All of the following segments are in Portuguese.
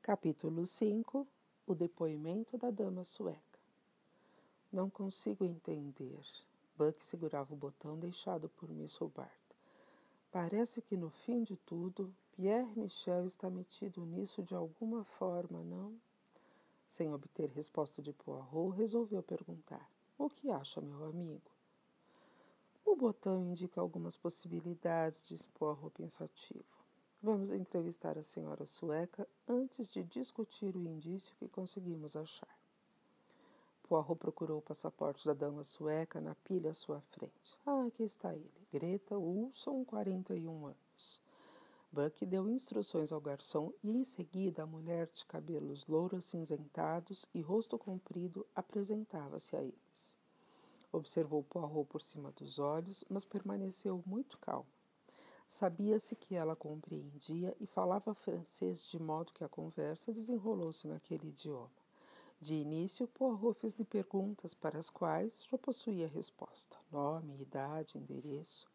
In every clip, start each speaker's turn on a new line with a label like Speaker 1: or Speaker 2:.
Speaker 1: Capítulo 5 O depoimento da dama sueca. Não consigo entender. Buck segurava o botão deixado por Miss Hubbard. Parece que no fim de tudo, Pierre Michel está metido nisso de alguma forma, não? Sem obter resposta de Poirot, resolveu perguntar: O que acha, meu amigo? O botão indica algumas possibilidades, disse Poirot pensativo. Vamos entrevistar a senhora sueca antes de discutir o indício que conseguimos achar. Poirot procurou o passaporte da dama sueca na pilha à sua frente. Ah, aqui está ele. Greta Ulson, 41 anos. Buck deu instruções ao garçom e em seguida a mulher de cabelos louros cinzentados e rosto comprido apresentava-se a eles. Observou Poirot por cima dos olhos, mas permaneceu muito calmo. Sabia-se que ela compreendia e falava francês de modo que a conversa desenrolou-se naquele idioma. De início, Poirot fez-lhe perguntas para as quais já possuía resposta: nome, idade, endereço.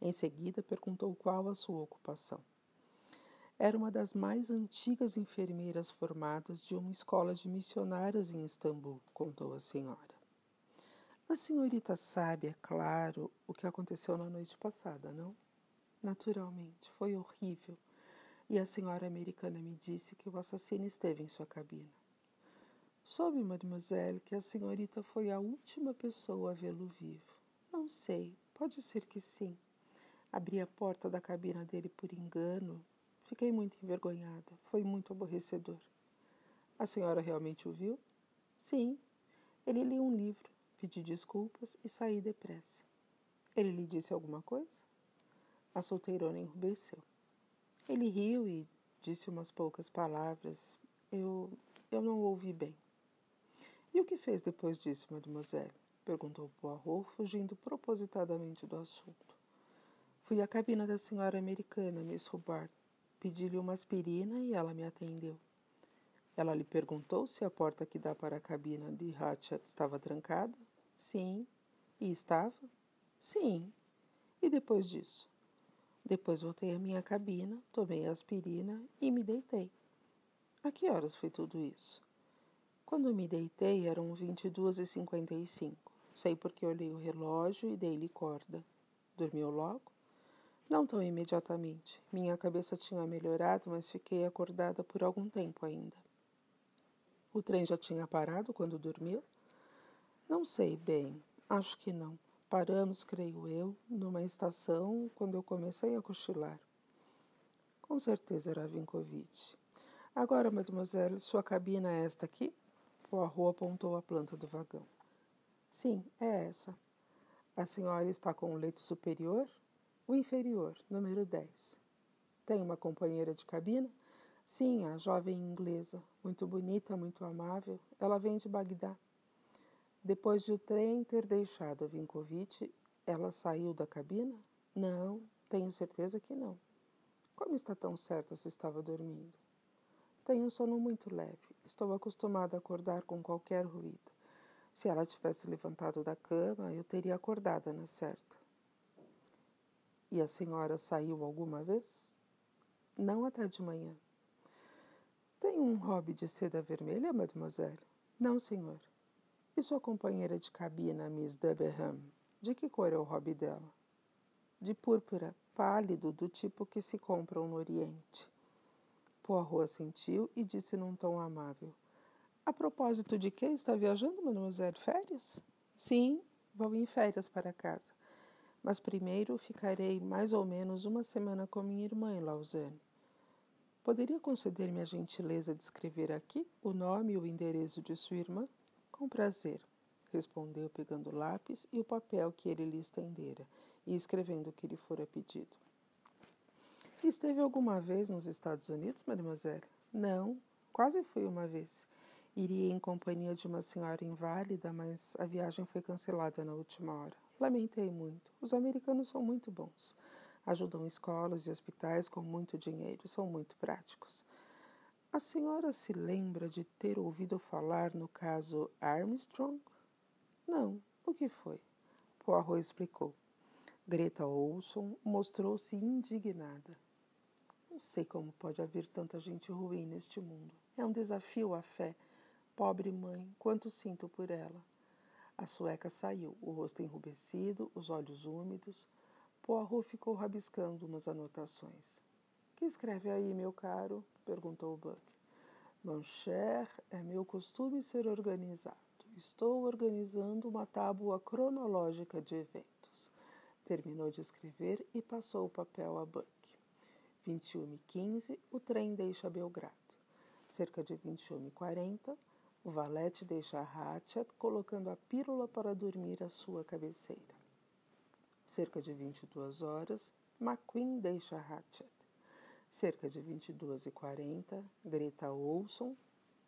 Speaker 1: Em seguida, perguntou qual a sua ocupação. Era uma das mais antigas enfermeiras formadas de uma escola de missionárias em Istambul, contou a senhora. A senhorita sabe, é claro, o que aconteceu na noite passada, não? Naturalmente, foi horrível. E a senhora americana me disse que o assassino esteve em sua cabina. Soube, mademoiselle, que a senhorita foi a última pessoa a vê-lo vivo. Não sei, pode ser que sim. Abri a porta da cabina dele por engano. Fiquei muito envergonhada. Foi muito aborrecedor. A senhora realmente o viu? Sim. Ele lia um livro, pedi desculpas e saí depressa. Ele lhe disse alguma coisa? A solteirona enrubesceu. Ele riu e disse umas poucas palavras. Eu, eu não ouvi bem. E o que fez depois disso, mademoiselle? Perguntou Poirot, fugindo propositadamente do assunto. Fui à cabina da senhora americana, Miss Hubbard. Pedi-lhe uma aspirina e ela me atendeu. Ela lhe perguntou se a porta que dá para a cabina de Hatchet estava trancada? Sim. E estava? Sim. E depois disso? Depois voltei à minha cabina, tomei a aspirina e me deitei. A que horas foi tudo isso? Quando me deitei eram 22 e 55. Sei porque olhei o relógio e dei-lhe corda. Dormiu logo? Não tão imediatamente. Minha cabeça tinha melhorado, mas fiquei acordada por algum tempo ainda. O trem já tinha parado quando dormiu? Não sei bem. Acho que não. Paramos, creio eu, numa estação quando eu comecei a cochilar. Com certeza era Vinkovitch. Agora, mademoiselle, sua cabina é esta aqui? Poirot apontou a planta do vagão. Sim, é essa. A senhora está com o leito superior? O inferior, número 10. Tem uma companheira de cabina? Sim, a jovem inglesa, muito bonita, muito amável. Ela vem de Bagdá. Depois de o trem ter deixado Vinkovitch, ela saiu da cabina? Não, tenho certeza que não. Como está tão certa se estava dormindo? Tenho um sono muito leve. Estou acostumada a acordar com qualquer ruído. Se ela tivesse levantado da cama, eu teria acordado na certa. E a senhora saiu alguma vez? Não até de manhã. Tem um hobby de seda vermelha, mademoiselle? Não, senhor. E sua companheira de cabina, Miss Debenham? De que cor é o hobby dela? De púrpura, pálido, do tipo que se compram no Oriente. Poirot assentiu e disse num tom amável. A propósito de que está viajando, mademoiselle? Férias? Sim, vou em férias para casa. Mas primeiro ficarei mais ou menos uma semana com minha irmã em Lausanne. Poderia conceder-me a gentileza de escrever aqui o nome e o endereço de sua irmã? Com prazer, respondeu, pegando o lápis e o papel que ele lhe estendera e escrevendo o que lhe fora pedido. Esteve alguma vez nos Estados Unidos, mademoiselle? Não, quase fui uma vez. Iria em companhia de uma senhora inválida, mas a viagem foi cancelada na última hora. Lamentei muito. Os americanos são muito bons. Ajudam escolas e hospitais com muito dinheiro, são muito práticos. A senhora se lembra de ter ouvido falar no caso Armstrong? Não. O que foi? Poirot explicou. Greta Olson mostrou-se indignada. Não sei como pode haver tanta gente ruim neste mundo. É um desafio à fé. Pobre mãe, quanto sinto por ela. A sueca saiu, o rosto enrubescido, os olhos úmidos. Poirot ficou rabiscando umas anotações. Que escreve aí, meu caro? perguntou Buck. Mon cher, é meu costume ser organizado. Estou organizando uma tábua cronológica de eventos. Terminou de escrever e passou o papel a Buck. 21 e 15, o trem deixa Belgrado. Cerca de 21 e 40, o valete deixa Hatchet colocando a pílula para dormir à sua cabeceira. Cerca de 22 horas, McQueen deixa Hatchet. Cerca de 22 e 40, Greta Olson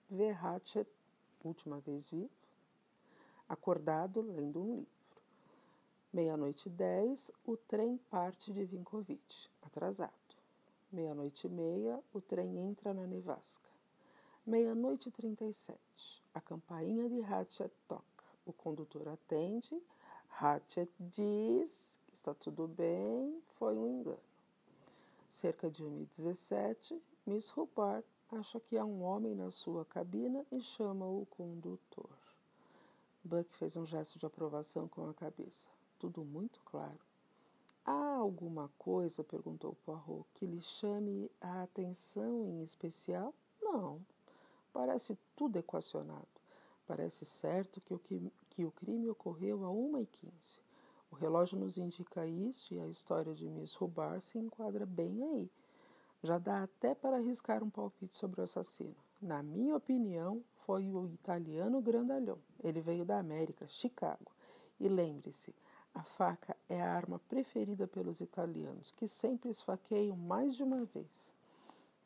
Speaker 1: vê Hatchet, última vez vivo, acordado lendo um livro. Meia-noite e dez, o trem parte de Vinkovich, atrasado. Meia-noite e meia, o trem entra na nevasca. Meia-noite e trinta e sete, a campainha de Hatchet toca. O condutor atende. Hatchet diz está tudo bem, foi um engano. Cerca de 1h17, Miss Hubbard acha que há um homem na sua cabina e chama o condutor. Buck fez um gesto de aprovação com a cabeça. Tudo muito claro. Há alguma coisa, perguntou Poirot, que lhe chame a atenção em especial? Não. Parece tudo equacionado. Parece certo que o, que, que o crime ocorreu a 1h15. O relógio nos indica isso e a história de Miss Rubar se enquadra bem aí. Já dá até para arriscar um palpite sobre o assassino. Na minha opinião, foi o italiano grandalhão. Ele veio da América, Chicago. E lembre-se, a faca é a arma preferida pelos italianos, que sempre esfaqueiam mais de uma vez.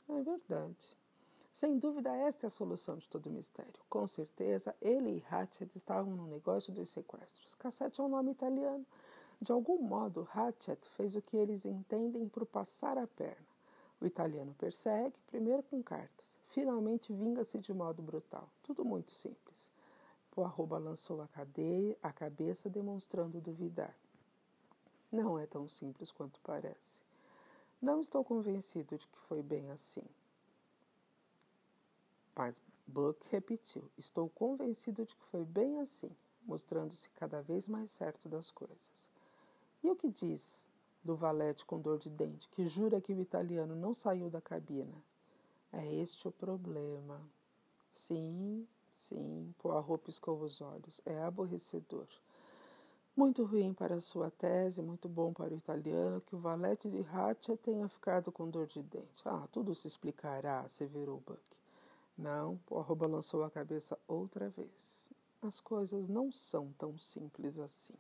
Speaker 1: É verdade. Sem dúvida, esta é a solução de todo o mistério. Com certeza, ele e Hatchet estavam no negócio dos sequestros. Cassette é um nome italiano. De algum modo, Hatchet fez o que eles entendem por passar a perna. O italiano persegue, primeiro com cartas. Finalmente, vinga-se de modo brutal. Tudo muito simples. Poirot balançou a, cadeia, a cabeça, demonstrando duvidar. Não é tão simples quanto parece. Não estou convencido de que foi bem assim. Mas Buck repetiu: Estou convencido de que foi bem assim, mostrando-se cada vez mais certo das coisas. E o que diz do valete com dor de dente, que jura que o italiano não saiu da cabina? É este o problema. Sim, Sim, Poirot piscou os olhos. É aborrecedor. Muito ruim para a sua tese, muito bom para o italiano que o valete de Hatcha tenha ficado com dor de dente. Ah, tudo se explicará, asseverou Buck. Não, Poirot balançou a cabeça outra vez. As coisas não são tão simples assim.